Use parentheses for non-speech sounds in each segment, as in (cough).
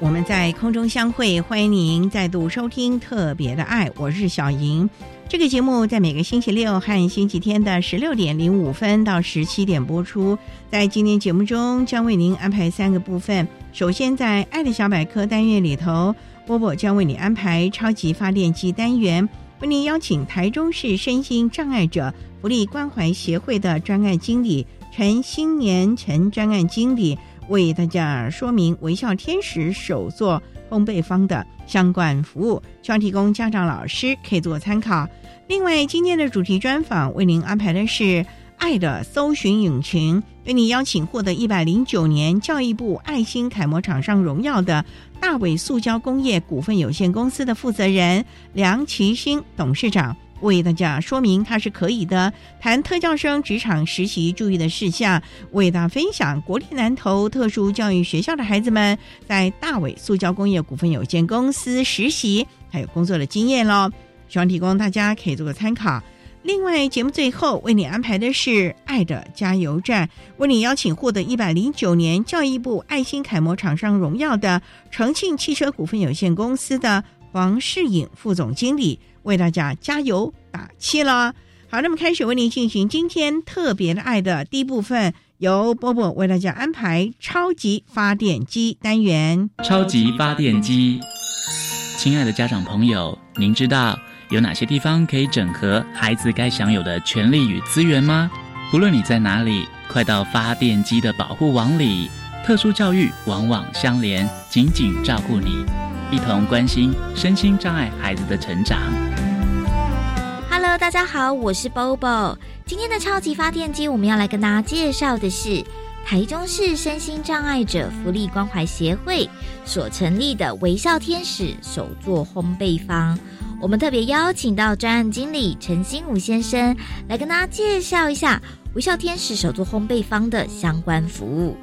我们在空中相会，欢迎您再度收听《特别的爱》，我是小莹。这个节目在每个星期六和星期天的十六点零五分到十七点播出。在今天节目中，将为您安排三个部分。首先，在“爱的小百科”单元里头，波波将为你安排超级发电机单元，为您邀请台中市身心障碍者福利关怀协会的专案经理陈新年陈专案经理为大家说明微笑天使手作烘焙坊的相关服务，希望提供家长、老师可以做参考。另外，今天的主题专访为您安排的是“爱的搜寻引擎”，为您邀请获得一百零九年教育部爱心楷模厂商荣耀的大伟塑胶工业股份有限公司的负责人梁其兴董事长，为大家说明它是可以的，谈特教生职场实习注意的事项，为大家分享国立南投特殊教育学校的孩子们在大伟塑胶工业股份有限公司实习还有工作的经验喽。希望提供大家可以做个参考。另外，节目最后为你安排的是“爱的加油站”，为你邀请获得一百零九年教育部爱心楷模厂商荣耀的重庆汽车股份有限公司的黄世颖副总经理，为大家加油打气了。好，那么开始为您进行今天特别的爱的第一部分，由波波为大家安排超级发电机单元。超级发电机，亲爱的家长朋友，您知道？有哪些地方可以整合孩子该享有的权利与资源吗？不论你在哪里，快到发电机的保护网里。特殊教育往往相连，紧紧照顾你，一同关心身心障碍孩子的成长。Hello，大家好，我是 Bobo。今天的超级发电机，我们要来跟大家介绍的是台中市身心障碍者福利关怀协会所成立的微笑天使手作烘焙坊。我们特别邀请到专案经理陈新武先生来跟大家介绍一下微笑天使手作烘焙坊的相关服务。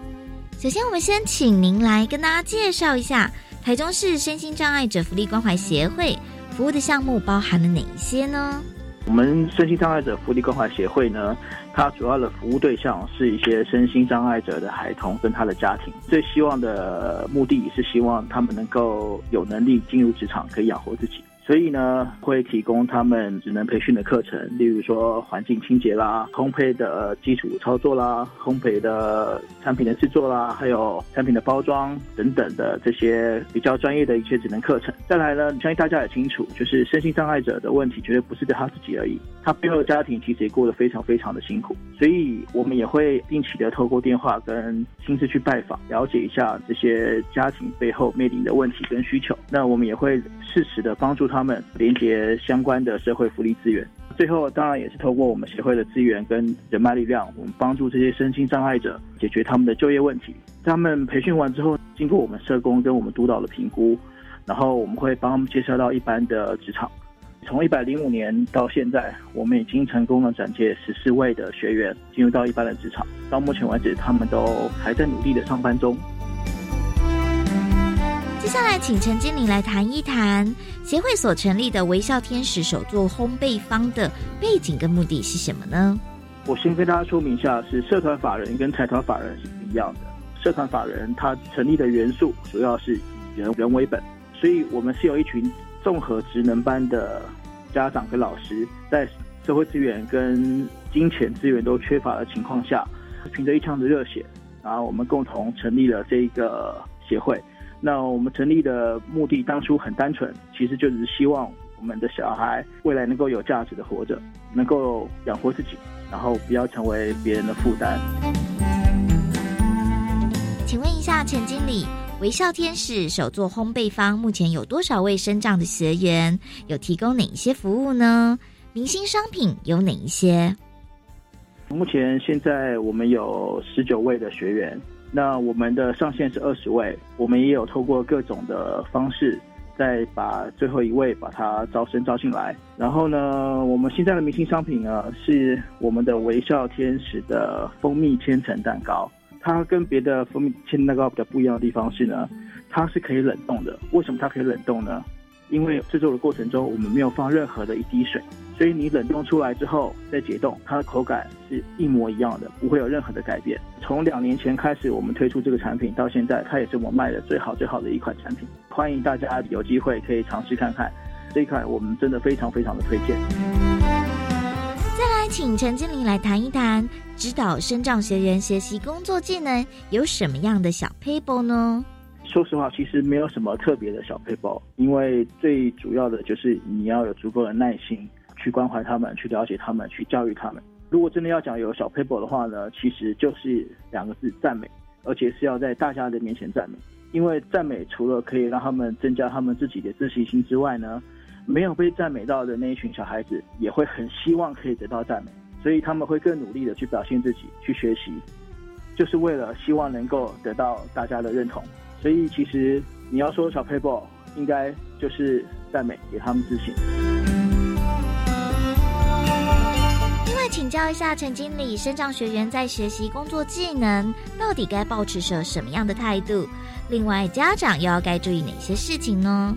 首先，我们先请您来跟大家介绍一下台中市身心障碍者福利关怀协会服务的项目包含了哪一些呢？我们身心障碍者福利关怀协会呢，它主要的服务对象是一些身心障碍者的孩童跟他的家庭。最希望的目的是希望他们能够有能力进入职场，可以养活自己。所以呢，会提供他们职能培训的课程，例如说环境清洁啦、烘焙的基础操作啦、烘焙的产品的制作啦，还有产品的包装等等的这些比较专业的一些职能课程。再来呢，相信大家也清楚，就是身心障碍者的问题绝对不是对他自己而已，他背后的家庭其实也过得非常非常的辛苦。所以我们也会定期的透过电话跟亲自去拜访，了解一下这些家庭背后面临的问题跟需求。那我们也会适时的帮助。他他们连接相关的社会福利资源，最后当然也是透过我们协会的资源跟人脉力量，我们帮助这些身心障碍者解决他们的就业问题。他们培训完之后，经过我们社工跟我们督导的评估，然后我们会帮他们介绍到一般的职场。从一百零五年到现在，我们已经成功的转介十四位的学员进入到一般的职场。到目前为止，他们都还在努力的上班中。下来，请陈经理来谈一谈协会所成立的微笑天使手作烘焙坊的背景跟目的是什么呢？我先跟大家说明一下，是社团法人跟财团法人是不一样的。社团法人它成立的元素主要是以人人为本，所以我们是有一群综合职能班的家长跟老师，在社会资源跟金钱资源都缺乏的情况下，凭着一腔的热血，然后我们共同成立了这一个协会。那我们成立的目的当初很单纯，其实就只是希望我们的小孩未来能够有价值的活着，能够养活自己，然后不要成为别人的负担。请问一下陈经理，微笑天使手作烘焙坊目前有多少位生长的学员？有提供哪一些服务呢？明星商品有哪一些？目前现在我们有十九位的学员。那我们的上限是二十位，我们也有透过各种的方式，再把最后一位把它招生招进来。然后呢，我们现在的明星商品呢，是我们的微笑天使的蜂蜜千层蛋糕。它跟别的蜂蜜千层蛋糕比较不一样的地方是呢，它是可以冷冻的。为什么它可以冷冻呢？因为制作的过程中我们没有放任何的一滴水。所以你冷冻出来之后再解冻，它的口感是一模一样的，不会有任何的改变。从两年前开始，我们推出这个产品到现在，它也是我卖的最好最好的一款产品。欢迎大家有机会可以尝试看看这一款，我们真的非常非常的推荐。再来，请陈经理来谈一谈，指导生长学员学习工作技能有什么样的小 paper 呢？说实话，其实没有什么特别的小 paper，因为最主要的就是你要有足够的耐心。去关怀他们，去了解他们，去教育他们。如果真的要讲有小 paper 的话呢，其实就是两个字：赞美，而且是要在大家的面前赞美。因为赞美除了可以让他们增加他们自己的自信心之外呢，没有被赞美到的那一群小孩子也会很希望可以得到赞美，所以他们会更努力的去表现自己，去学习，就是为了希望能够得到大家的认同。所以其实你要说小 paper，应该就是赞美，给他们自信。另外请教一下陈经理，生长学员在学习工作技能，到底该保持着什么样的态度？另外，家长又要该注意哪些事情呢？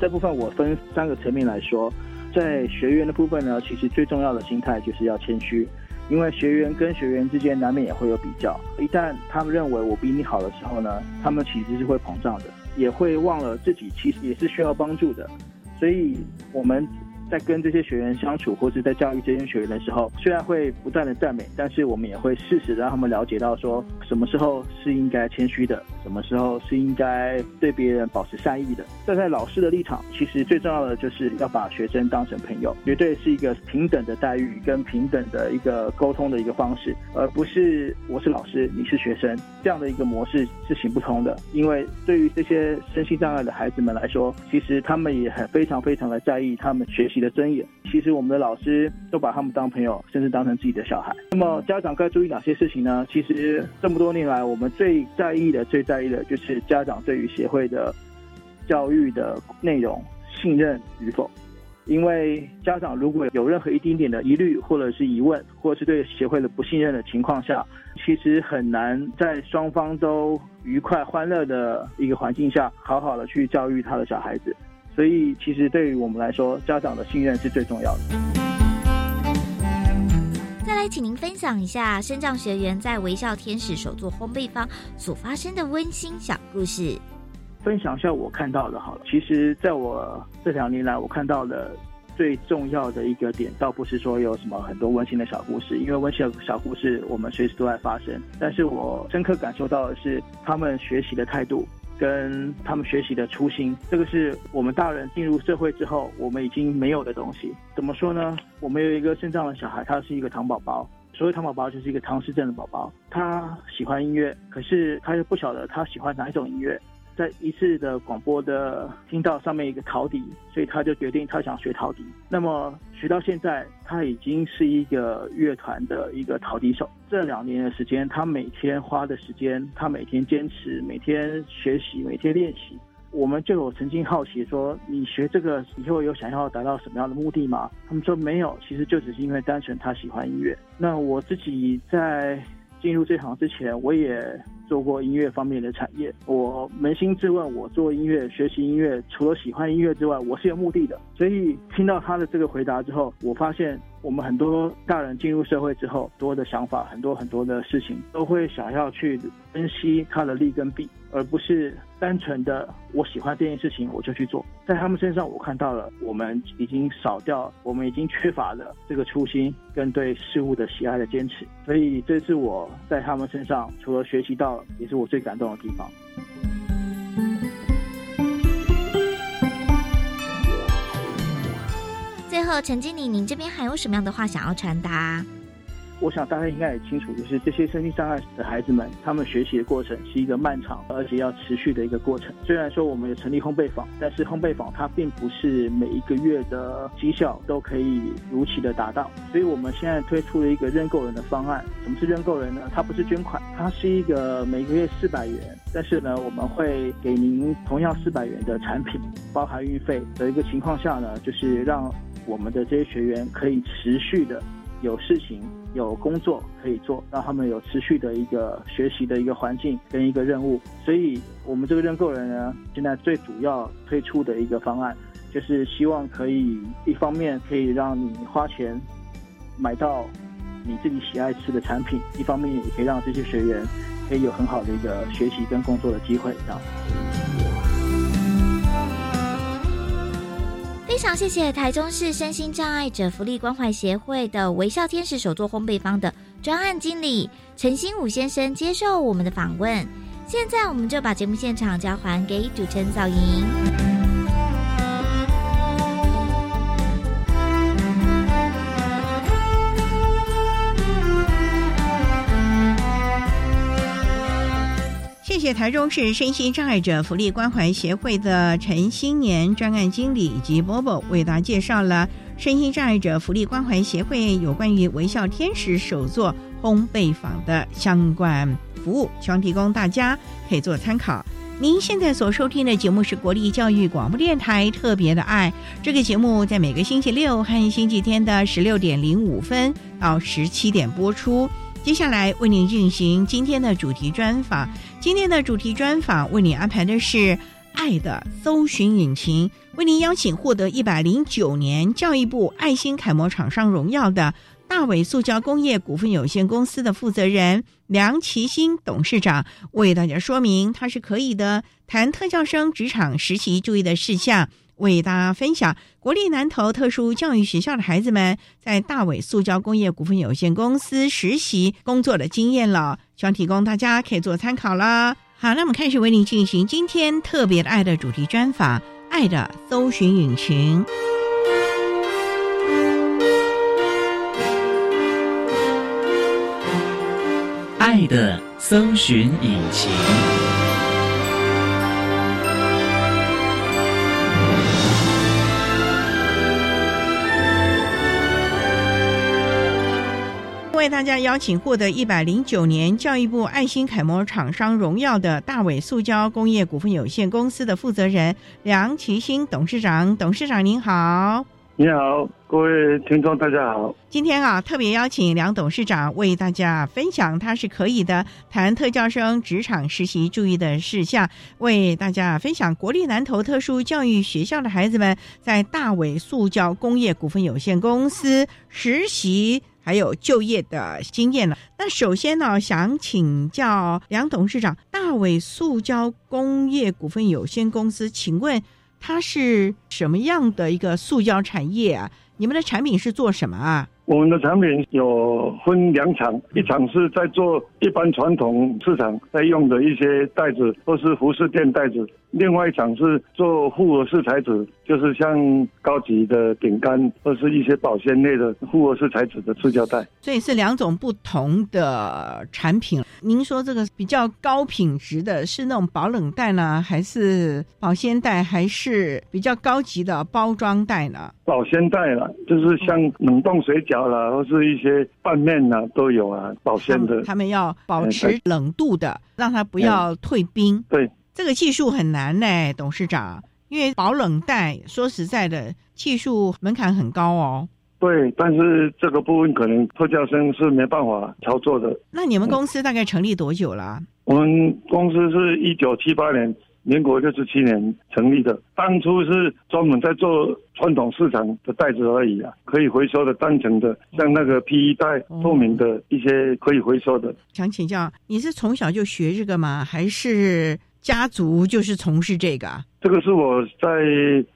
这部分我分三个层面来说，在学员的部分呢，其实最重要的心态就是要谦虚，因为学员跟学员之间难免也会有比较，一旦他们认为我比你好的时候呢，他们其实是会膨胀的，也会忘了自己其实也是需要帮助的，所以我们。在跟这些学员相处，或是在教育这些学员的时候，虽然会不断的赞美，但是我们也会适时的让他们了解到，说什么时候是应该谦虚的，什么时候是应该对别人保持善意的。站在老师的立场，其实最重要的就是要把学生当成朋友，绝对是一个平等的待遇跟平等的一个沟通的一个方式，而不是我是老师，你是学生这样的一个模式是行不通的。因为对于这些身心障碍的孩子们来说，其实他们也很非常非常的在意他们学习。的尊严，其实我们的老师都把他们当朋友，甚至当成自己的小孩。那么家长该注意哪些事情呢？其实这么多年来，我们最在意的、最在意的就是家长对于协会的教育的内容信任与否。因为家长如果有任何一丁点的疑虑，或者是疑问，或者是对协会的不信任的情况下，其实很难在双方都愉快、欢乐的一个环境下，好好的去教育他的小孩子。所以，其实对于我们来说，家长的信任是最重要的。再来，请您分享一下升降学员在微笑天使手作烘焙坊所发生的温馨小故事。分享一下我看到的，好了。其实，在我这两年来，我看到的最重要的一个点，倒不是说有什么很多温馨的小故事，因为温馨的小故事我们随时都在发生。但是我深刻感受到的是，他们学习的态度。跟他们学习的初心，这个是我们大人进入社会之后，我们已经没有的东西。怎么说呢？我们有一个肾脏的小孩，他是一个糖宝宝。所谓糖宝宝，就是一个唐氏症的宝宝。他喜欢音乐，可是他又不晓得他喜欢哪一种音乐。在一次的广播的听到上面一个陶笛，所以他就决定他想学陶笛。那么学到现在，他已经是一个乐团的一个陶笛手。这两年的时间，他每天花的时间，他每天坚持，每天学习，每天练习。我们就有曾经好奇说，你学这个以后有想要达到什么样的目的吗？他们说没有，其实就只是因为单纯他喜欢音乐。那我自己在进入这行之前，我也。做过音乐方面的产业，我扪心自问，我做音乐、学习音乐，除了喜欢音乐之外，我是有目的的。所以听到他的这个回答之后，我发现我们很多大人进入社会之后，多的想法，很多很多的事情，都会想要去分析它的利跟弊，而不是单纯的我喜欢这件事情我就去做。在他们身上，我看到了我们已经少掉，我们已经缺乏了这个初心跟对事物的喜爱的坚持。所以这是我在他们身上除了学习到，也是我最感动的地方。最后，陈经理，您这边还有什么样的话想要传达？我想大家应该也清楚，就是这些身心障碍的孩子们，他们学习的过程是一个漫长而且要持续的一个过程。虽然说我们有成立烘焙坊，但是烘焙坊它并不是每一个月的绩效都可以如期的达到。所以我们现在推出了一个认购人的方案。什么是认购人呢？它不是捐款，它是一个每个月四百元，但是呢，我们会给您同样四百元的产品，包含运费的一个情况下呢，就是让我们的这些学员可以持续的有事情。有工作可以做，让他们有持续的一个学习的一个环境跟一个任务。所以，我们这个认购人呢，现在最主要推出的一个方案，就是希望可以一方面可以让你花钱买到你自己喜爱吃的产品，一方面也可以让这些学员可以有很好的一个学习跟工作的机会，这样。非常谢谢台中市身心障碍者福利关怀协会的微笑天使手作烘焙坊的专案经理陈新武先生接受我们的访问。现在我们就把节目现场交还给主持人早莹。谢谢台中市身心障碍者福利关怀协会的陈新年专案经理以及波波为大家介绍了身心障碍者福利关怀协会有关于微笑天使手作烘焙坊的相关服务，希望提供大家可以做参考。您现在所收听的节目是国立教育广播电台特别的爱，这个节目在每个星期六和星期天的十六点零五分到十七点播出。接下来为您进行今天的主题专访。今天的主题专访为您安排的是《爱的搜寻引擎》，为您邀请获得一百零九年教育部爱心楷模厂商荣耀的大伟塑胶工业股份有限公司的负责人梁其新董事长，为大家说明他是可以的，谈特教生职场实习注意的事项。为大家分享国立南投特殊教育学校的孩子们在大伟塑胶工业股份有限公司实习工作的经验了，希望提供大家可以做参考啦。好，那我们开始为您进行今天特别的爱的主题专访，《爱的搜寻引擎》，爱的搜寻引擎。为大家邀请获得一百零九年教育部爱心楷模厂商荣耀的大伟塑胶工业股份有限公司的负责人梁其兴董事长。董事长您好，你好，各位听众大家好。今天啊，特别邀请梁董事长为大家分享他是可以的谈特教生职场实习注意的事项，为大家分享国立南投特殊教育学校的孩子们在大伟塑胶工业股份有限公司实习。还有就业的经验了。那首先呢，想请教梁董事长，大伟塑胶工业股份有限公司，请问它是什么样的一个塑胶产业啊？你们的产品是做什么啊？我们的产品有分两场，一场是在做一般传统市场在用的一些袋子，或是服饰店袋子；另外一场是做复合式材质，就是像高级的饼干或是一些保鲜类的复合式材质的塑胶袋。所以是两种不同的产品。您说这个比较高品质的是那种保冷袋呢，还是保鲜袋，还是比较高级的包装袋呢？保鲜袋了，就是像冷冻水饺。啦，或是一些拌面呐，都有啊，保鲜的。他们要保持冷度的，让它不要退冰。对，这个技术很难呢，董事长，因为保冷袋说实在的，技术门槛很高哦。对，但是这个部分可能特教生是没办法操作的。那你们公司大概成立多久了？我们公司是一九七八年。民国六十七年成立的，当初是专门在做传统市场的袋子而已啊，可以回收的单层的，像那个 PE 袋、透明的一些可以回收的。想请教，你是从小就学这个吗？还是家族就是从事这个？这个是我在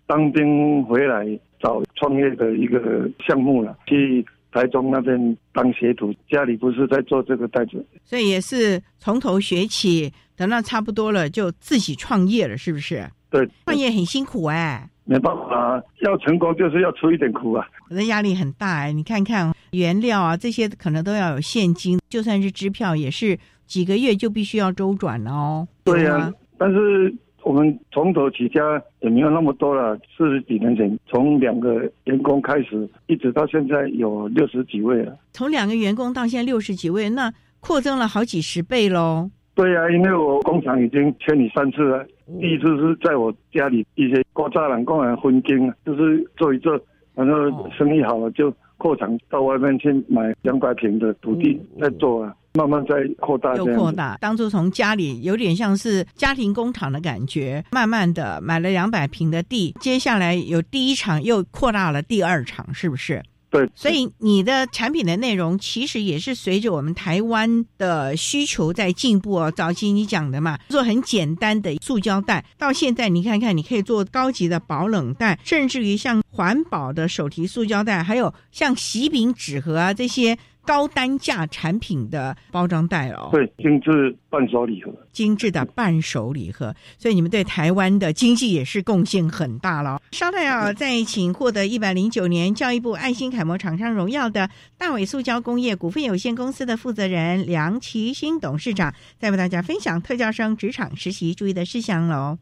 当兵回来找创业的一个项目了，去。台中那边当学徒，家里不是在做这个袋子，所以也是从头学起，等到差不多了就自己创业了，是不是？对，创业很辛苦哎，没办法，要成功就是要出一点苦啊，我的压力很大哎。你看看原料啊，这些可能都要有现金，就算是支票也是几个月就必须要周转了哦。对呀，但是。我们从头起家也没有那么多了，四十几年前从两个员工开始，一直到现在有六十几位了。从两个员工到现在六十几位，那扩增了好几十倍喽。对呀，因为我工厂已经迁移三次了，第一次是在我家里一些高栅栏工人分经，就是做一做，然后生意好了就扩厂到外面去买两百平的土地再做啊。慢慢在扩大，又扩大。当初从家里有点像是家庭工厂的感觉，慢慢的买了两百平的地，接下来有第一场又扩大了第二场，是不是？对。所以你的产品的内容其实也是随着我们台湾的需求在进步哦。早期你讲的嘛，做很简单的塑胶袋，到现在你看看，你可以做高级的保冷袋，甚至于像环保的手提塑胶袋，还有像喜饼纸盒啊这些。高单价产品的包装袋哦，对，精致伴手礼盒，精致的伴手礼盒，所以你们对台湾的经济也是贡献很大了。稍待啊，再请获得一百零九年教育部爱心楷模厂商荣耀的大伟塑胶工业股份有限公司的负责人梁其新董事长，再为大家分享特教生职场实习注意的事项喽。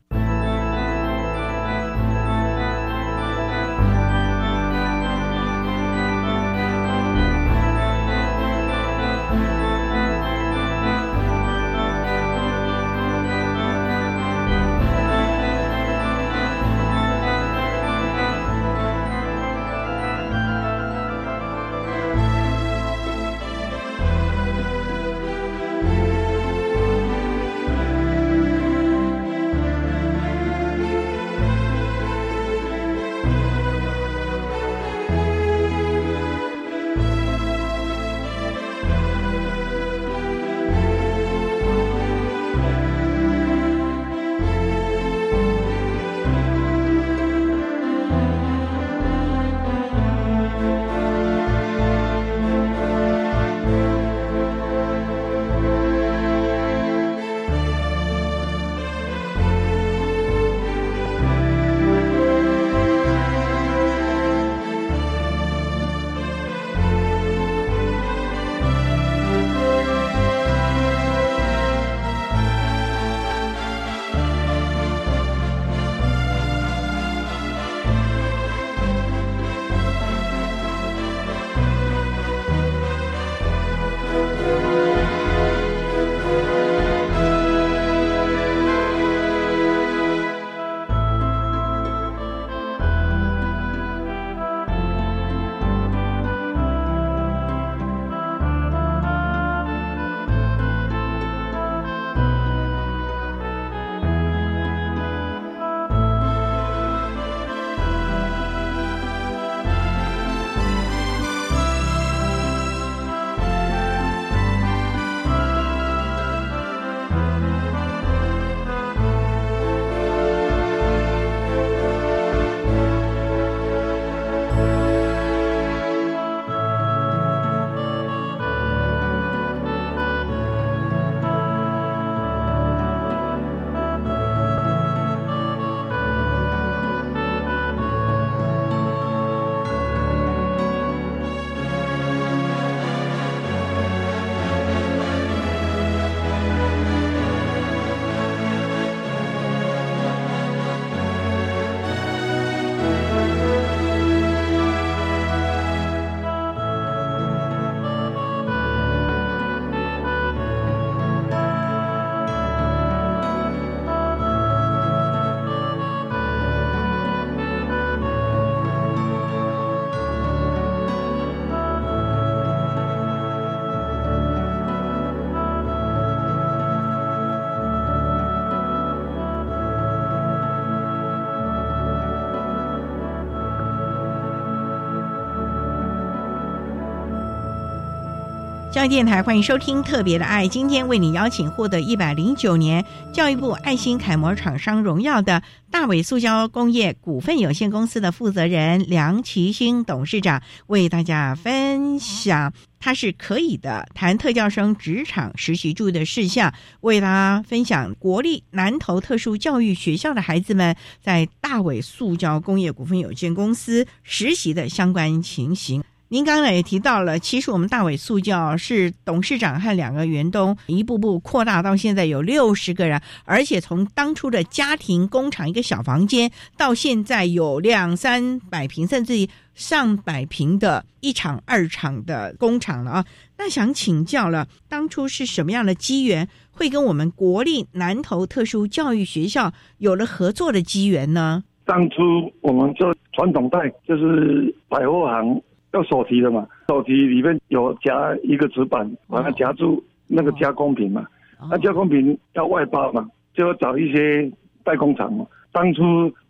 教育电台欢迎收听《特别的爱》，今天为你邀请获得一百零九年教育部爱心楷模厂商荣耀的大伟塑胶工业股份有限公司的负责人梁其兴董事长，为大家分享他是可以的谈特教生职场实习注意的事项，为大家分享国立南投特殊教育学校的孩子们在大伟塑胶工业股份有限公司实习的相关情形。您刚才也提到了，其实我们大伟塑胶是董事长和两个员工一步步扩大到现在有六十个人，而且从当初的家庭工厂一个小房间，到现在有两三百平，甚至于上百平的一厂、二厂的工厂了啊。那想请教了，当初是什么样的机缘，会跟我们国立南投特殊教育学校有了合作的机缘呢？当初我们做传统袋，就是百货行。要手提的嘛，手提里面有夹一个纸板，把它夹住那个加工品嘛。那加工品要外包嘛，就要找一些代工厂嘛。当初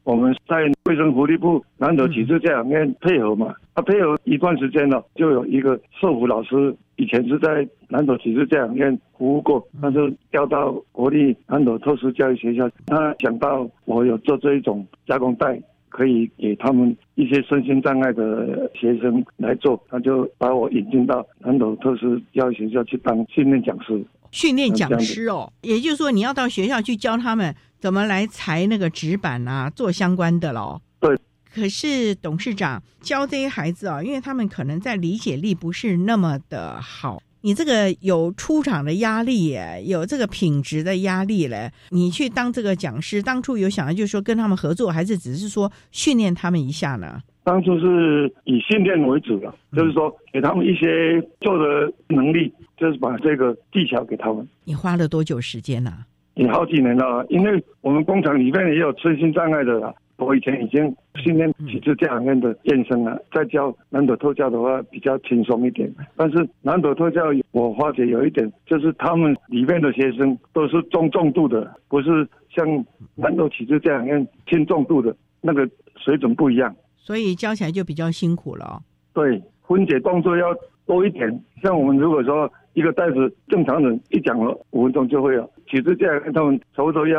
我们在卫生福利部南投启智这两面配合嘛，他配合一段时间了，就有一个社福老师，以前是在南投启智这两面服务过，但是调到国立南投特殊教育学校，他想到我有做这一种加工袋。可以给他们一些身心障碍的学生来做，他就把我引进到南投特殊教育学校去当训练讲师。训练讲师哦，也就是说你要到学校去教他们怎么来裁那个纸板啊，做相关的喽。对。可是董事长教这些孩子啊，因为他们可能在理解力不是那么的好。你这个有出场的压力耶，有这个品质的压力嘞。你去当这个讲师，当初有想要就是说跟他们合作，还是只是说训练他们一下呢？当初是以训练为主的，就是说给他们一些做的能力，就是把这个技巧给他们。你花了多久时间呢？也好几年了，因为我们工厂里面也有身心障碍的了。我以前已经训练体质这两面的健身了，在教南斗特教的话比较轻松一点。但是南斗特教我发觉有一点，就是他们里面的学生都是中重度的，不是像南斗体质这两面轻重度的，那个水准不一样，所以教起来就比较辛苦了。对，分解动作要多一点。像我们如果说一个袋子，正常人一讲了五分钟就会了，体质这样他们差不多要。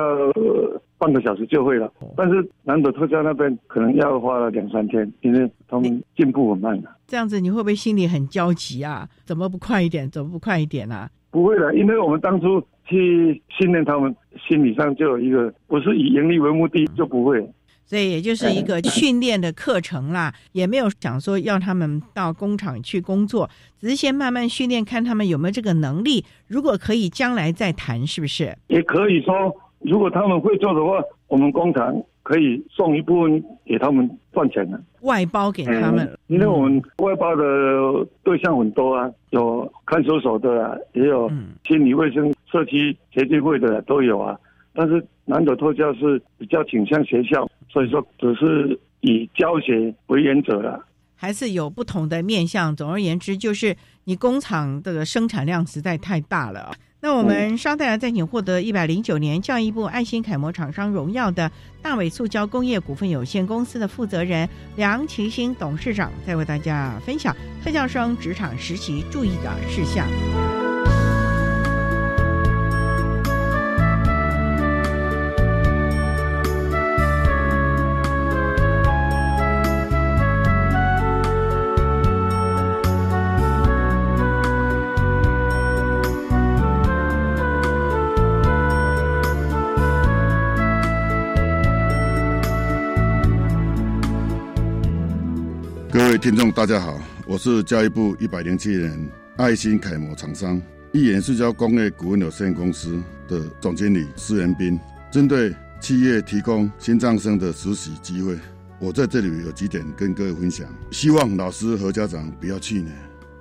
半个小时就会了，但是南德特教那边可能要花了两三天，因为他们进步很慢的。这样子你会不会心里很焦急啊？怎么不快一点？怎么不快一点啊？不会的，因为我们当初去训练他们，心理上就有一个不是以盈利为目的，就不会。所以也就是一个训练的课程啦，(coughs) 也没有想说要他们到工厂去工作，只是先慢慢训练，看他们有没有这个能力。如果可以，将来再谈，是不是？也可以说。如果他们会做的话，我们工厂可以送一部分给他们赚钱的，外包给他们。因为我们外包的对象很多啊，有看守所的啊，也有心理卫生社区协进会的都有啊。但是南斗特教是比较倾向学校，所以说只是以教学为原则了。还是有不同的面向。总而言之，就是你工厂的生产量实在太大了。那我们稍待再请获得一百零九年教育部爱心楷模厂商荣耀的大伟塑胶工业股份有限公司的负责人梁其兴董事长，再为大家分享特教生职场实习注意的事项。位听众大家好，我是教育部一百零七年爱心楷模厂商一言塑胶工业股份有限公司的总经理施元斌。针对企业提供新障生的实习机会，我在这里有几点跟各位分享。希望老师和家长不要气馁，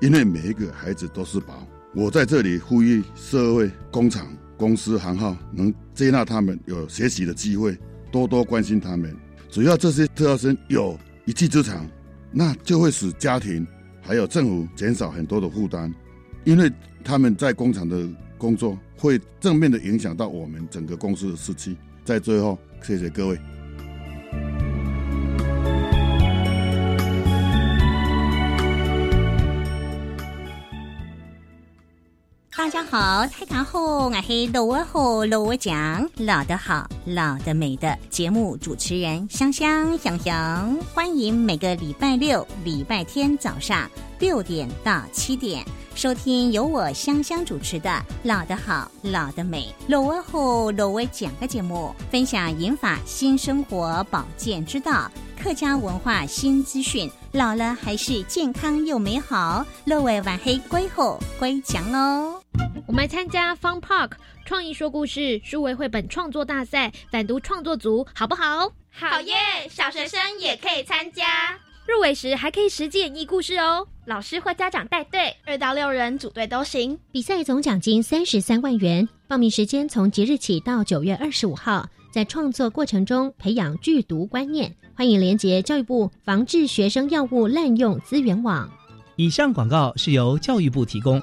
因为每一个孩子都是宝。我在这里呼吁社会、工厂、公司行号能接纳他们有学习的机会，多多关心他们。只要这些特教生有一技之长。那就会使家庭还有政府减少很多的负担，因为他们在工厂的工作会正面的影响到我们整个公司的士气。在最后，谢谢各位。大家好，泰卡后俺黑老我好老我讲老的好老的美的节目主持人香香香香，欢迎每个礼拜六、礼拜天早上六点到七点收听由我香香主持的《老的好老的美》老我好老我讲的节目，分享银发新生活保健之道。客家文化新资讯，老了还是健康又美好。乐为晚黑归后归强哦。我们参加 Fun Park 创意说故事数位绘本创作大赛，反读创作组好不好？好耶！小学生也可以参加，入围时还可以实际演绎故事哦。老师或家长带队，二到六人组队都行。比赛总奖金三十三万元，报名时间从即日起到九月二十五号。在创作过程中培养剧毒观念，欢迎连接教育部防治学生药物滥用资源网。以上广告是由教育部提供。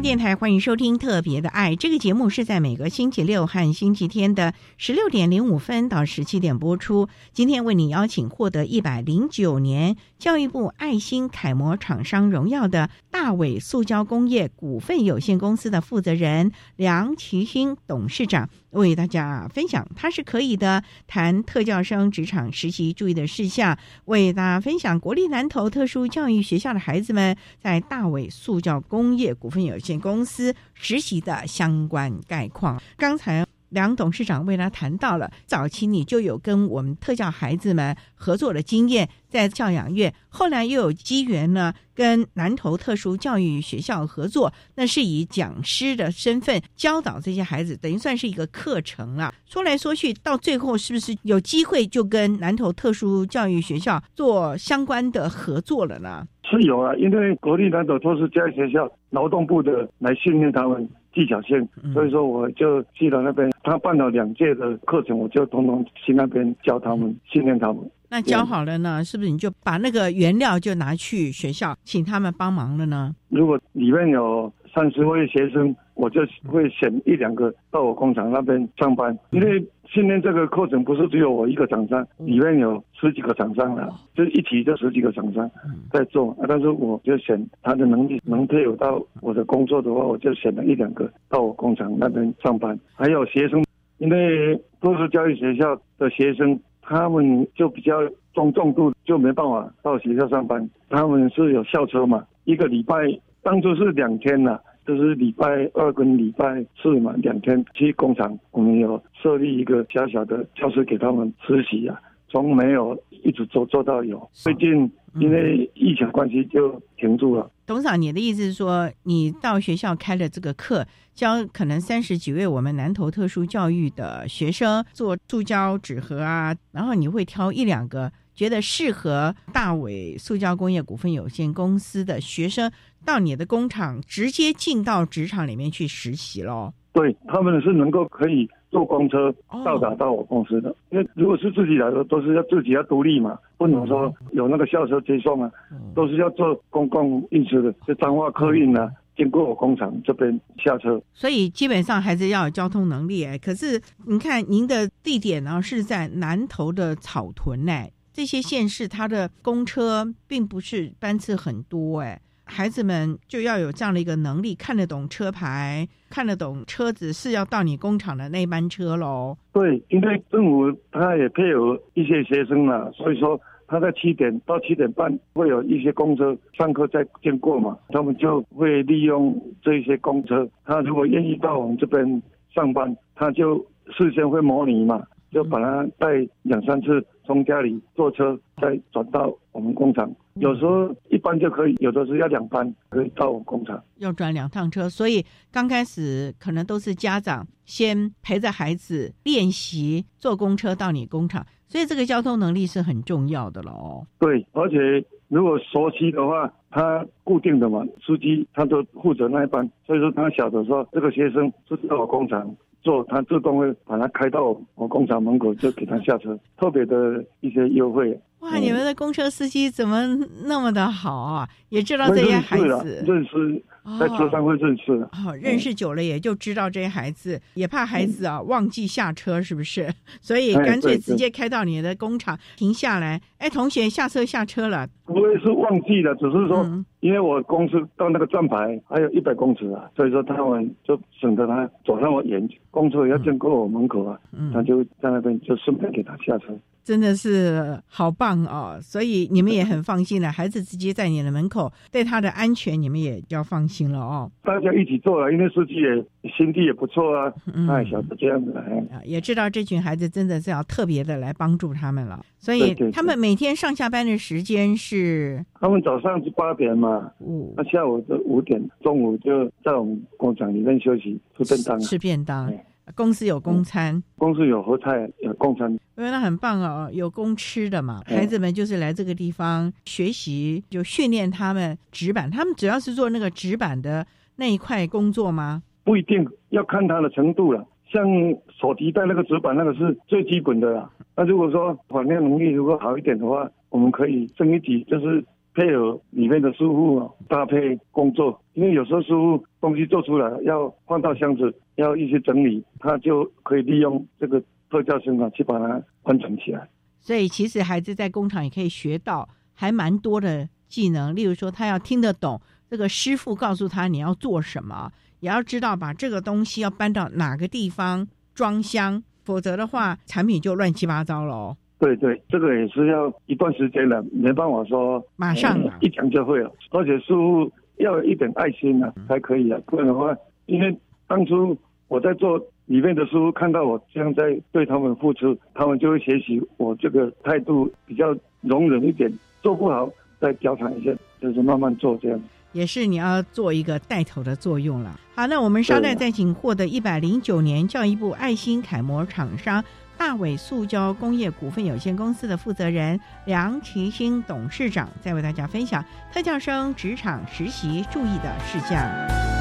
电台欢迎收听《特别的爱》这个节目，是在每个星期六和星期天的十六点零五分到十七点播出。今天为你邀请获得一百零九年教育部爱心楷模厂商荣耀的大伟塑胶工业股份有限公司的负责人梁其勋董事长。为大家分享，他是可以的。谈特教生职场实习注意的事项，为大家分享国立南投特殊教育学校的孩子们在大伟塑胶工业股份有限公司实习的相关概况。刚才。梁董事长为他谈到了早期你就有跟我们特教孩子们合作的经验，在教养院，后来又有机缘呢，跟南投特殊教育学校合作，那是以讲师的身份教导这些孩子，等于算是一个课程了。说来说去，到最后是不是有机会就跟南投特殊教育学校做相关的合作了呢？是有啊，因为国立南投特殊教育学校劳动部的来训练他们。技巧性，所以说我就去了那边，他办了两届的课程，我就统统去那边教他们，训练他们。那教好了呢，是不是你就把那个原料就拿去学校，请他们帮忙了呢？如果里面有三十位学生，我就会选一两个到我工厂那边上班，因为。训练这个课程不是只有我一个厂商，里面有十几个厂商了，就一起就十几个厂商在做。但是我就选他的能力能配合到我的工作的话，我就选了一两个到我工厂那边上班。还有学生，因为都是教育学校的学生，他们就比较重重度，就没办法到学校上班。他们是有校车嘛，一个礼拜当初是两天呢。就是礼拜二跟礼拜四嘛，两天去工厂，我们有设立一个小小的教室给他们实习啊，从没有一直做做到有。最近因为疫情关系就停住了。董事长，你的意思是说，你到学校开了这个课，教可能三十几位我们南投特殊教育的学生做塑胶纸盒啊，然后你会挑一两个。觉得适合大伟塑胶工业股份有限公司的学生到你的工厂直接进到职场里面去实习喽？对，他们是能够可以坐公车到达到我公司的。因为如果是自己来说，都是要自己要独立嘛，不能说有那个校车接送啊，都是要坐公共运输的，就彰化客运啊。经过我工厂这边下车，所以基本上还是要有交通能力哎。可是你看您的地点呢是在南投的草屯哎。这些县市它的公车并不是班次很多，哎，孩子们就要有这样的一个能力，看得懂车牌，看得懂车子是要到你工厂的那班车喽。对，因为政府他也配合一些学生了，所以说他在七点到七点半会有一些公车上课在经过嘛，他们就会利用这些公车。他如果愿意到我们这边上班，他就事先会模拟嘛，就把他带两三次。从家里坐车再转到我们工厂，有时候一班就可以，有的是要两班可以到我们工厂。要转两趟车，所以刚开始可能都是家长先陪着孩子练习坐公车到你工厂，所以这个交通能力是很重要的了哦。对，而且如果熟悉的话，他固定的嘛，司机他都负责那一班，所以说他小的时候，这个学生是到我工厂。做，他自动会把他开到我工厂门口，就给他下车，特别的一些优惠。哇，你们的公车司机怎么那么的好啊？也知道这些孩子，认识。在车上会认识，哦，认识久了也就知道这些孩子，也怕孩子啊忘记下车，是不是？所以干脆直接开到你的工厂停下来。哎，同学下车下车了，不会是忘记了，只是说，因为我公司到那个站牌还有一百公尺啊，所以说他们就省得他走那么远，公车要经过我门口啊，他就在那边就顺便给他下车。真的是好棒哦！所以你们也很放心了，孩子直接在你的门口，对他的安全你们也要放心了哦。大家一起做了，因为司机也心地也不错啊，嗯哎，小子这样子，哎也知道这群孩子真的是要特别的来帮助他们了。所以他们每天上下班的时间是？他们早上是八点嘛，嗯，那下午就五点，中午就在我们工厂里面休息吃便当，吃便当。公司有公餐，公司有合菜，有公餐，因为那很棒哦，有公吃的嘛。孩子们就是来这个地方学习，就训练他们纸板。他们主要是做那个纸板的那一块工作吗？不一定要看他的程度了。像手提袋那个纸板，那个是最基本的啦。那如果说反面能力如果好一点的话，我们可以升一级，就是配合里面的师傅搭配工作。因为有时候师傅东西做出来要放到箱子。要一些整理，他就可以利用这个特教生啊，去把它完成起来。所以其实孩子在工厂也可以学到还蛮多的技能，例如说他要听得懂这个师傅告诉他你要做什么，也要知道把这个东西要搬到哪个地方装箱，否则的话产品就乱七八糟了。对对，这个也是要一段时间了，没办法说马上一讲就会了，而且师傅要有一点爱心啊才可以啊，不然的话，因为当初。我在做里面的书，看到我这样在对他们付出，他们就会学习我这个态度比较容忍一点，做不好再调查一下，就是慢慢做这样。也是你要做一个带头的作用了。好，那我们稍待再请获得一百零九年教育部爱心楷模厂商大伟塑胶工业股份有限公司的负责人梁其兴董事长，在为大家分享特教生职场实习注意的事项。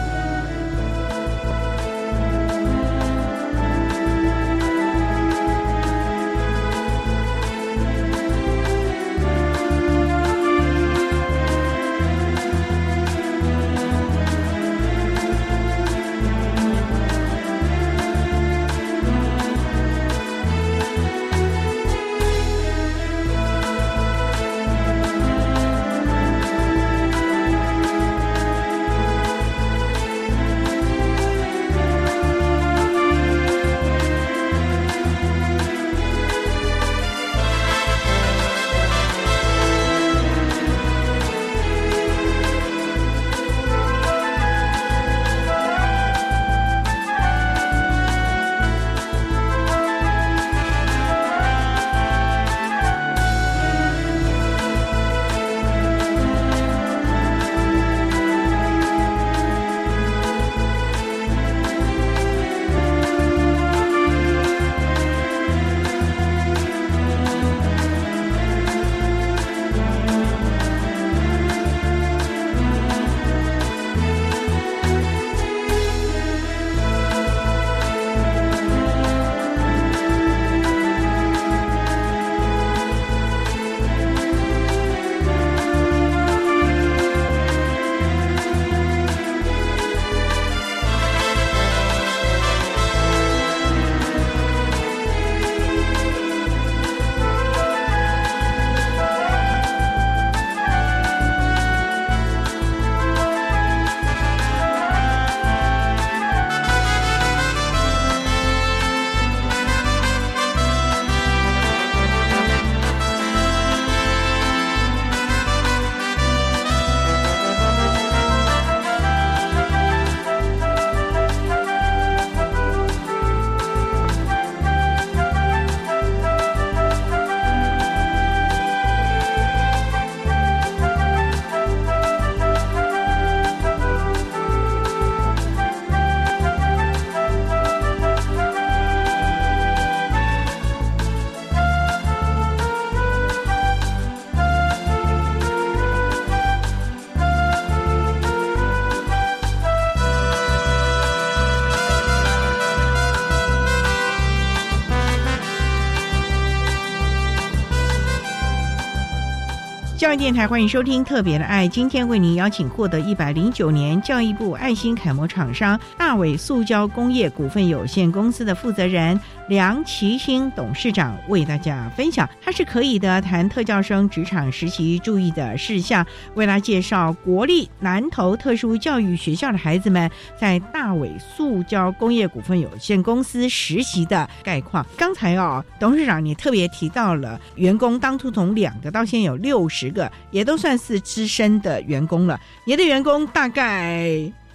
教育电台，欢迎收听《特别的爱》。今天为您邀请获得一百零九年教育部爱心楷模厂商大伟塑胶工业股份有限公司的负责人梁其兴董事长，为大家分享他是可以的谈特教生职场实习注意的事项，为大家介绍国立南投特殊教育学校的孩子们在大伟塑胶工业股份有限公司实习的概况。刚才哦，董事长你特别提到了员工当初从两个到现在有。六十个也都算是资深的员工了，你的员工大概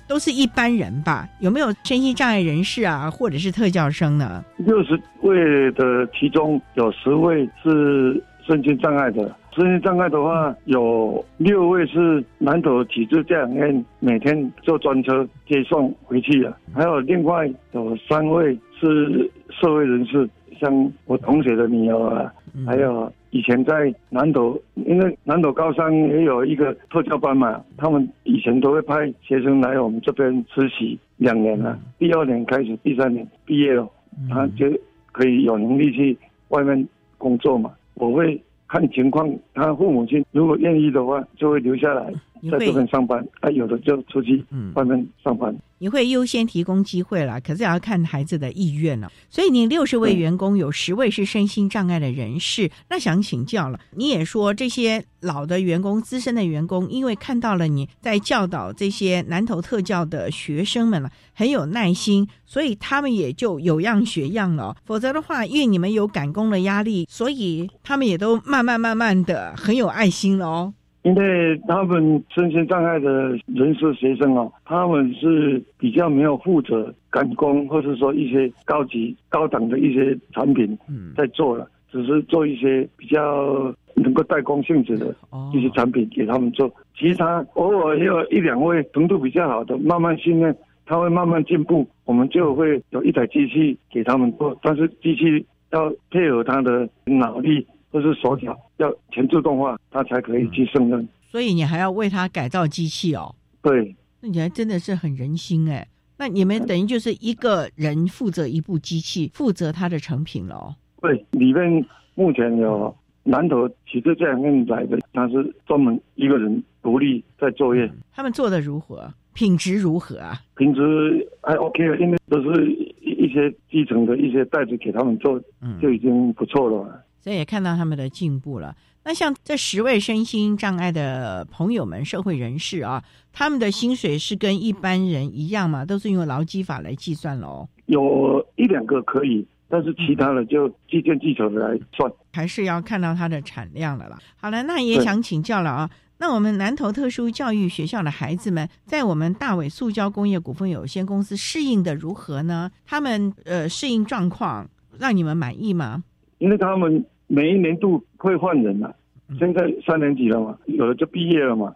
都是一般人吧？有没有身心障碍人士啊，或者是特教生呢？六十位的其中有十位是身心障碍的，身心障碍的话有六位是南投体制教养院每天坐专车接送回去的，还有另外有三位是社会人士，像我同学的女儿啊，还有。以前在南投，因为南投高三也有一个特教班嘛，他们以前都会派学生来我们这边实习两年了，第二年开始，第三年毕业了，他就可以有能力去外面工作嘛。我会看情况，他父母亲如果愿意的话，就会留下来在这边上班，啊，有的就出去外面上班。你会优先提供机会了，可是也要看孩子的意愿了。所以你六十位员工有十位是身心障碍的人士，那想请教了。你也说这些老的员工、资深的员工，因为看到了你在教导这些南投特教的学生们了，很有耐心，所以他们也就有样学样了。否则的话，因为你们有赶工的压力，所以他们也都慢慢慢慢的很有爱心了哦。因为他们身心障碍的人士学生哦，他们是比较没有负责赶工，或者说一些高级高档的一些产品在做了，只是做一些比较能够代工性质的一些产品给他们做。其他偶尔也有一两位程度比较好的，慢慢训练，他会慢慢进步，我们就会有一台机器给他们做，但是机器要配合他的脑力。或是手脚要全自动化，它才可以去胜任。所以你还要为它改造机器哦。对，那你还真的是很人心哎。那你们等于就是一个人负责一部机器，负责它的成品了。对，里面目前有南头其实这样跟来的，他是专门一个人独立在作业。他们做的如何？品质如何啊？品质还 OK，因为都是一些基层的一些袋子给他们做，就已经不错了。所以也看到他们的进步了。那像这十位身心障碍的朋友们、社会人士啊，他们的薪水是跟一般人一样吗？都是用劳基法来计算喽？有一两个可以，但是其他的就计件计酬的来算，还是要看到它的产量了啦。好了，那也想请教了啊。那我们南投特殊教育学校的孩子们，在我们大伟塑胶工业股份有限公司适应的如何呢？他们呃适应状况让你们满意吗？因为他们。每一年度会换人了，现在三年级了嘛，有的就毕业了嘛，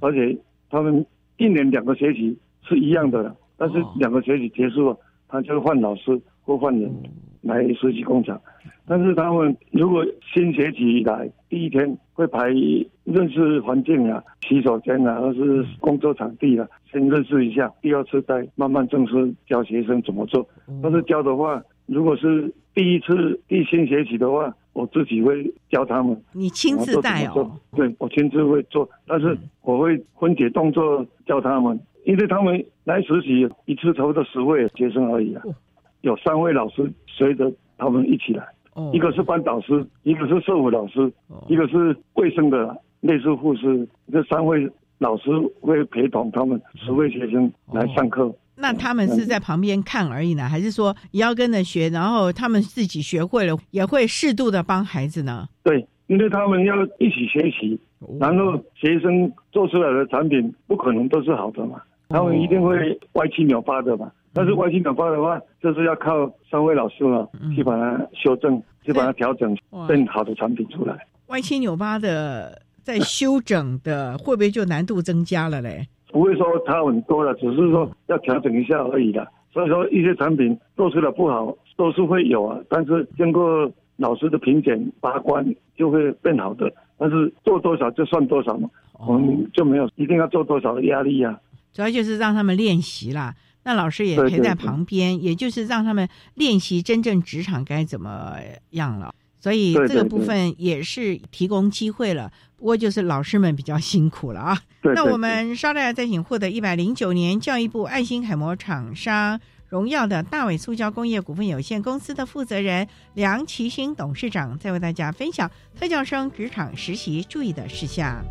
而且他们一年两个学期是一样的，但是两个学期结束了，他就换老师或换人来实习工厂。但是他们如果新学期来第一天会排认识环境啊、洗手间啊，或是工作场地啊，先认识一下，第二次再慢慢正式教学生怎么做。但是教的话，如果是第一次第新学期的话，我自己会教他们，你亲自带哦？对，我亲自会做，但是我会分解动作教他们，因为他们来实习一次差不多十位学生而已啊，有三位老师随着他们一起来，一个是班导师，一个是社会老师，一个是卫生的类似护士，这三位老师会陪同他们十位学生来上课。那他们是在旁边看而已呢，还是说也要跟着学，然后他们自己学会了，也会适度的帮孩子呢？对，因为他们要一起学习，然后学生做出来的产品不可能都是好的嘛，他们一定会歪七扭八的嘛。但是歪七扭八的话，就是要靠三位老师嘛，去把它修正，去把它调整更好的产品出来。歪七扭八的在修整的，会不会就难度增加了嘞？不会说差很多了，只是说要调整一下而已的。所以说一些产品做出来不好，都是会有啊。但是经过老师的评检把关，就会变好的。但是做多少就算多少嘛，我们就没有一定要做多少的压力呀。主要就是让他们练习啦，那老师也陪在旁边，也就是让他们练习真正职场该怎么样了。所以这个部分也是提供机会了。不过就是老师们比较辛苦了啊。那对对我们稍待再请获得一百零九年教育部爱心楷模厂商荣耀的大伟塑胶工业股份有限公司的负责人梁其兴董事长，再为大家分享特教生职场实习注意的事项。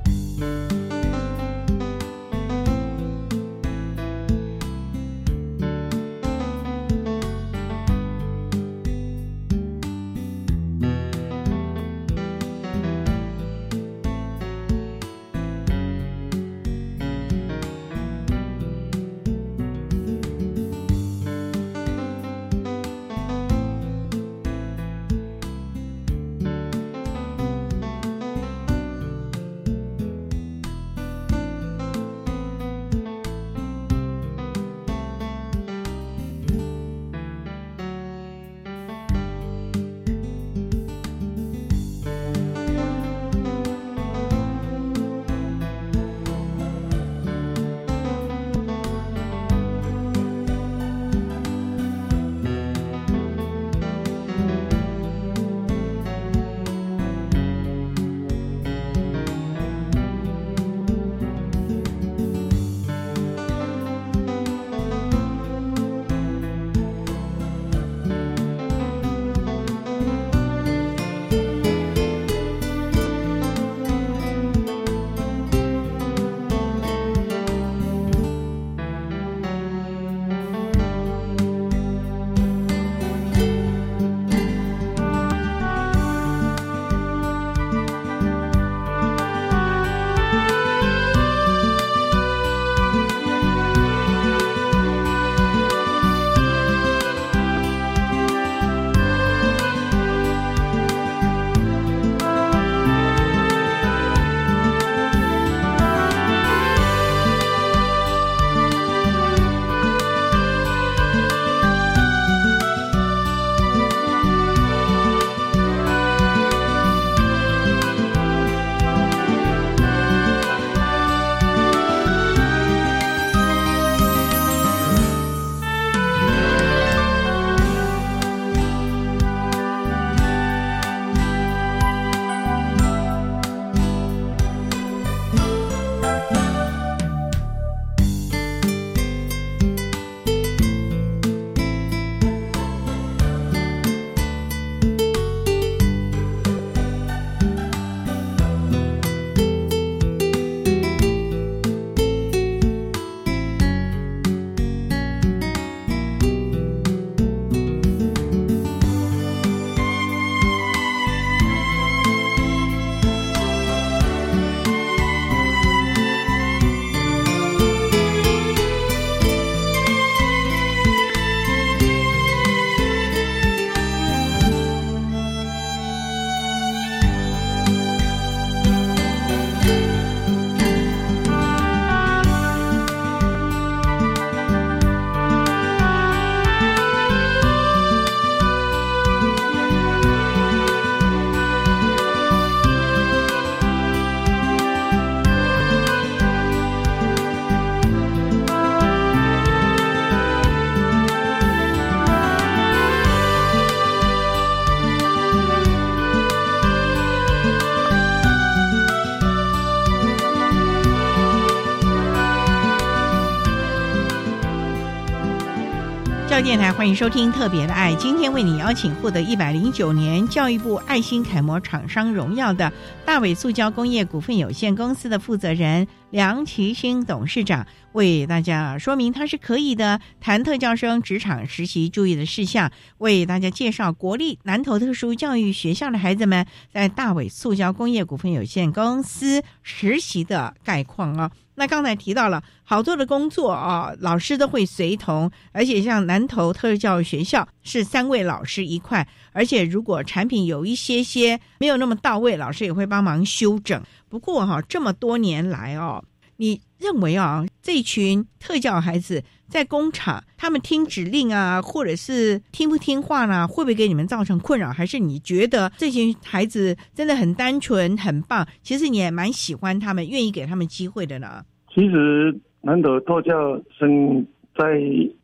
电台欢迎收听《特别的爱》，今天为你邀请获得一百零九年教育部爱心楷模厂商荣耀的大伟塑胶工业股份有限公司的负责人梁其兴董事长，为大家说明他是可以的谈特教生职场实习注意的事项，为大家介绍国立南投特殊教育学校的孩子们在大伟塑胶工业股份有限公司实习的概况啊。那刚才提到了好多的工作啊，老师都会随同，而且像南投特教学校是三位老师一块，而且如果产品有一些些没有那么到位，老师也会帮忙修整。不过哈、这么多年来哦，你认为啊，这群特教孩子在工厂，他们听指令啊，或者是听不听话呢，会不会给你们造成困扰？还是你觉得这群孩子真的很单纯、很棒？其实你也蛮喜欢他们，愿意给他们机会的呢？其实南投特教生在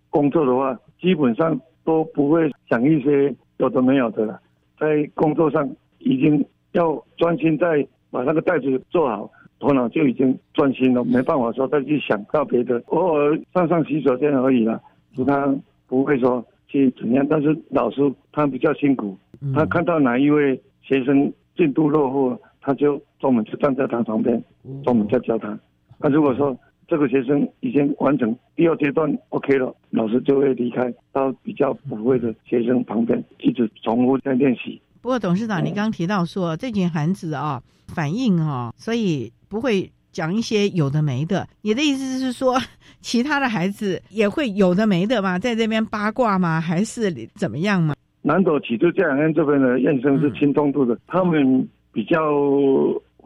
工作的话，基本上都不会想一些有的没有的了。在工作上已经要专心在把那个袋子做好，头脑就已经专心了，没办法说再去想到别的，偶尔上上洗手间而已了，其他不会说去怎样。但是老师他比较辛苦，他看到哪一位学生进度落后，他就专门就站在他旁边，专门在教他。那如果说这个学生已经完成第二阶段 OK 了，老师就会离开到比较不会的学生旁边，一直重复在练习。不过董事长，你刚提到说这群孩子啊反应啊，所以不会讲一些有的没的。你的意思是说，其他的孩子也会有的没的吗？在这边八卦吗？还是怎么样吗？南斗启智这两天这边的验生是轻重度的，他们比较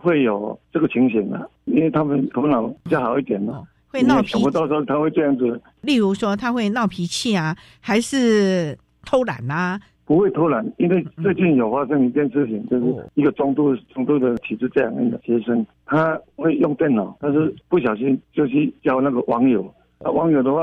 会有这个情形的，因为他们头脑比较好一点嘛。会闹脾气，到时候他会这样子。例如说，他会闹脾气啊，还是偷懒啊？不会偷懒，因为最近有发生一件事情，就是一个中度中度的体质这样的学生，他会用电脑，但是不小心就去交那个网友。啊，网友的话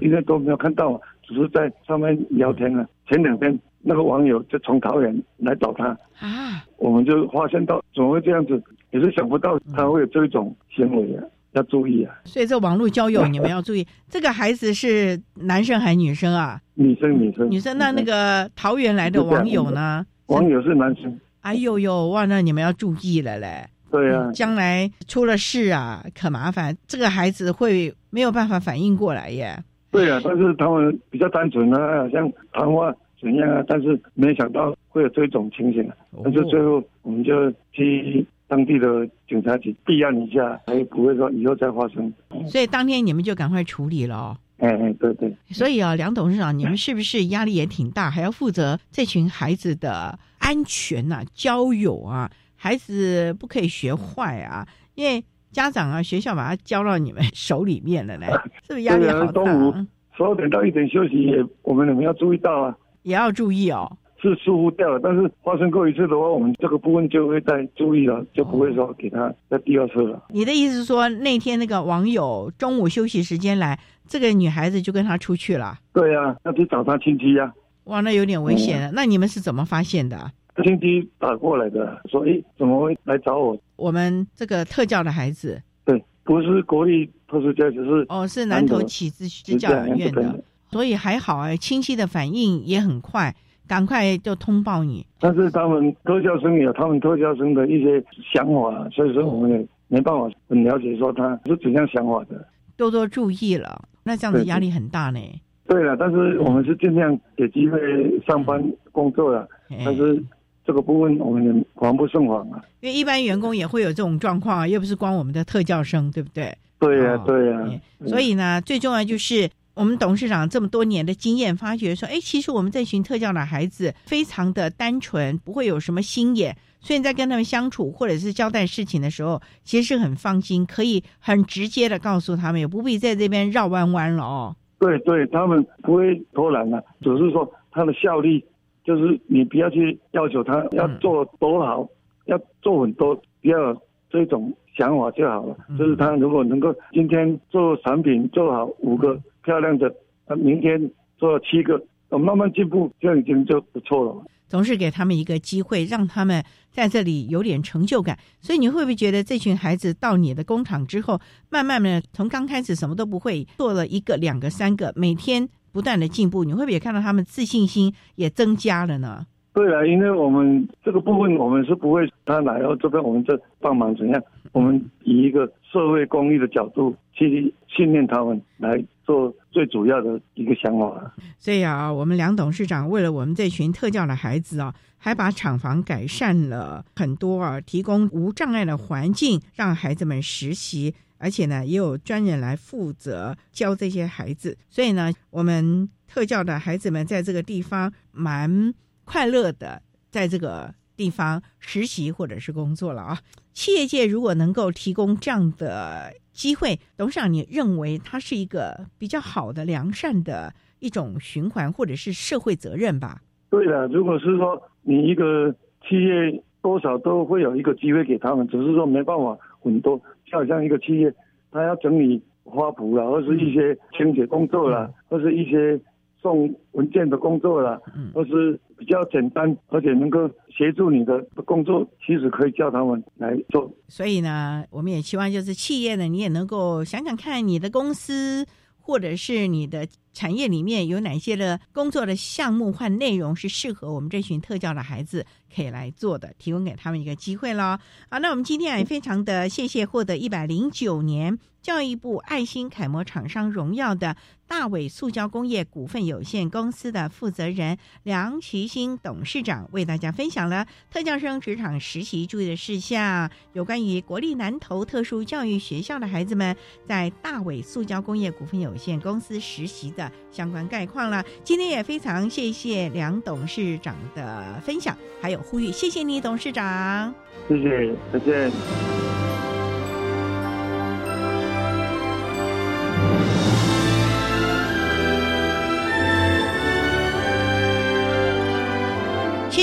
应该都没有看到，只是在上面聊天啊。前两天那个网友就从桃园来找他啊，我们就发现到怎么会这样子，也是想不到他会有这种行为啊。要注意啊！所以这网络交友 (laughs) 你们要注意。这个孩子是男生还是女生啊？女生，女生。女生，那那个桃园来的网友呢？网友是男生。哎呦呦，哇！那你们要注意了嘞。对啊。将来出了事啊，可麻烦。这个孩子会没有办法反应过来耶。对啊，但是他们比较单纯啊，好像谈话怎样啊，但是没想到会有这种情形。但是最后我们就去。当地的警察局备案一下，才不会说以后再发生。所以当天你们就赶快处理了哦。哎哎，对对。所以啊，梁董事长，你们是不是压力也挺大，还要负责这群孩子的安全呐、交友啊？孩子不可以学坏啊，因为家长啊、学校把他交到你们手里面了呢，是不是压力好大？中午十二点到一点休息，也我们你们要注意到啊，也要注意哦。是疏忽掉了，但是发生过一次的话，我们这个部分就会再注意了，就不会说给他再第二次了。你的意思是说，那天那个网友中午休息时间来，这个女孩子就跟他出去了？对呀，要去找他亲戚呀。哇，那有点危险了。那你们是怎么发现的？亲戚打过来的，说：“哎，怎么会来找我？”我们这个特教的孩子，对，不是国立特殊教育，是哦，是南投启智教养院的，所以还好哎，亲戚的反应也很快。赶快就通报你。但是他们特教生有他们特教生的一些想法，所以说我们也没办法很了解说他是怎样想法的。多多注意了，那这样子压力很大呢。对了，但是我们是尽量给机会上班工作了，但是这个部分我们也防不胜防啊。因为一般员工也会有这种状况，又不是光我们的特教生，对不对？对呀，对呀。所以呢，最重要就是。我们董事长这么多年的经验，发觉说，哎，其实我们这群特教的孩子非常的单纯，不会有什么心眼，所以在跟他们相处或者是交代事情的时候，其实是很放心，可以很直接的告诉他们，也不必在这边绕弯弯了哦。对对，他们不会偷懒啊，只是说他的效率，就是你不要去要求他要做多好，要做很多，不要这种想法就好了。就是他如果能够今天做产品做好五个。漂亮的，呃，明天做了七个，我慢慢进步，这样已经就不错了。总是给他们一个机会，让他们在这里有点成就感。所以你会不会觉得这群孩子到你的工厂之后，慢慢的从刚开始什么都不会，做了一个、两个、三个，每天不断的进步，你会不会也看到他们自信心也增加了呢？对啊，因为我们这个部分，我们是不会他来到这边，我们这帮忙怎样？我们以一个社会公益的角度去训练他们来。做最主要的一个想法，所以啊，我们梁董事长为了我们这群特教的孩子啊，还把厂房改善了很多啊，提供无障碍的环境让孩子们实习，而且呢，也有专人来负责教这些孩子。所以呢，我们特教的孩子们在这个地方蛮快乐的，在这个地方实习或者是工作了啊。企业界如果能够提供这样的。机会，董事长，你认为它是一个比较好的、良善的一种循环，或者是社会责任吧？对的，如果是说你一个企业多少都会有一个机会给他们，只是说没办法很多。就好像一个企业，他要整理花圃了，或是一些清洁工作啦，或是一些送文件的工作啦，或是比较简单，而且能够协助你的工作，其实可以叫他们来做。所以呢，我们也希望就是企业呢，你也能够想想看，你的公司或者是你的。产业里面有哪些的工作的项目或内容是适合我们这群特教的孩子可以来做的？提供给他们一个机会喽。好，那我们今天也非常的谢谢获得一百零九年教育部爱心楷模厂商荣耀的大伟塑胶工业股份有限公司的负责人梁其新董事长为大家分享了特教生职场实习注意的事项，有关于国立南投特殊教育学校的孩子们在大伟塑胶工业股份有限公司实习。的相关概况了。今天也非常谢谢梁董事长的分享，还有呼吁，谢谢你，董事长。谢谢，再见。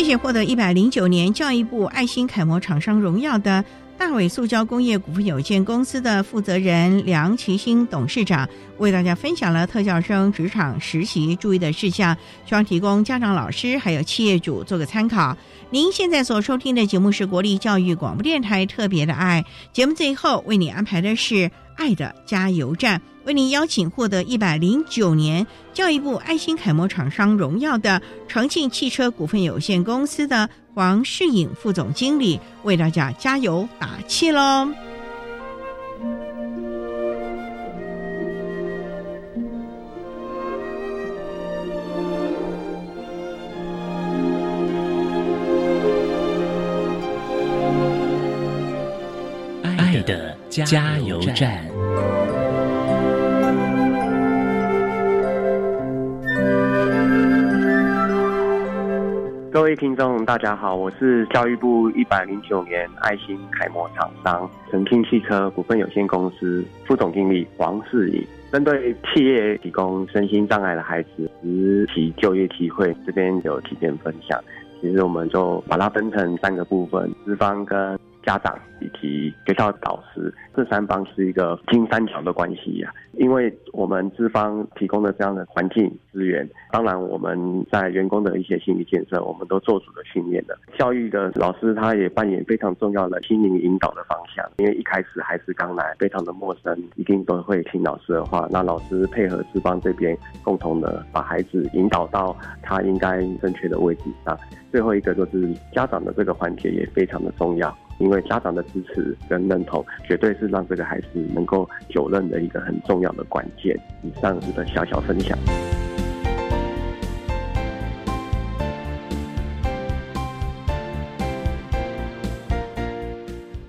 且获得一百零九年教育部爱心楷模厂商荣耀的。大伟塑胶工业股份有限公司的负责人梁其新董事长为大家分享了特教生职场实习注意的事项，希望提供家长、老师还有企业主做个参考。您现在所收听的节目是国立教育广播电台特别的爱节目，最后为你安排的是爱的加油站，为您邀请获得一百零九年教育部爱心楷模厂商荣耀的重庆汽车股份有限公司的。黄世颖副总经理为大家加油打气喽！加油站。各位听众，大家好，我是教育部一百零九年爱心楷模厂商诚信汽车股份有限公司副总经理王世颖，针对企业提供身心障碍的孩子实习就业机会，这边有几点分享。其实我们就把它分成三个部分，资方跟。家长以及学校导师这三方是一个金三角的关系呀，因为我们资方提供的这样的环境资源，当然我们在员工的一些心理建设，我们都做足了训练的。教育的老师他也扮演非常重要的心灵引导的方向，因为一开始孩子刚来，非常的陌生，一定都会听老师的话。那老师配合资方这边，共同的把孩子引导到他应该正确的位置上。最后一个就是家长的这个环节也非常的重要。因为家长的支持跟认同，绝对是让这个孩子能够久任的一个很重要的关键。以上的小小分享。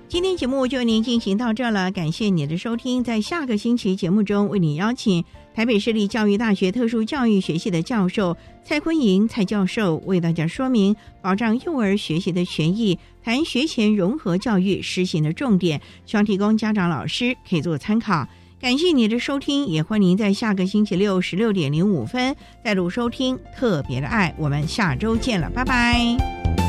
今天节目就为您进行到这了，感谢你的收听。在下个星期节目中，为你邀请。台北市立教育大学特殊教育学系的教授蔡坤莹蔡教授为大家说明保障幼儿学习的权益，谈学前融合教育实行的重点，希望提供家长老师可以做参考。感谢你的收听，也欢迎在下个星期六十六点零五分再度收听特别的爱。我们下周见了，拜拜。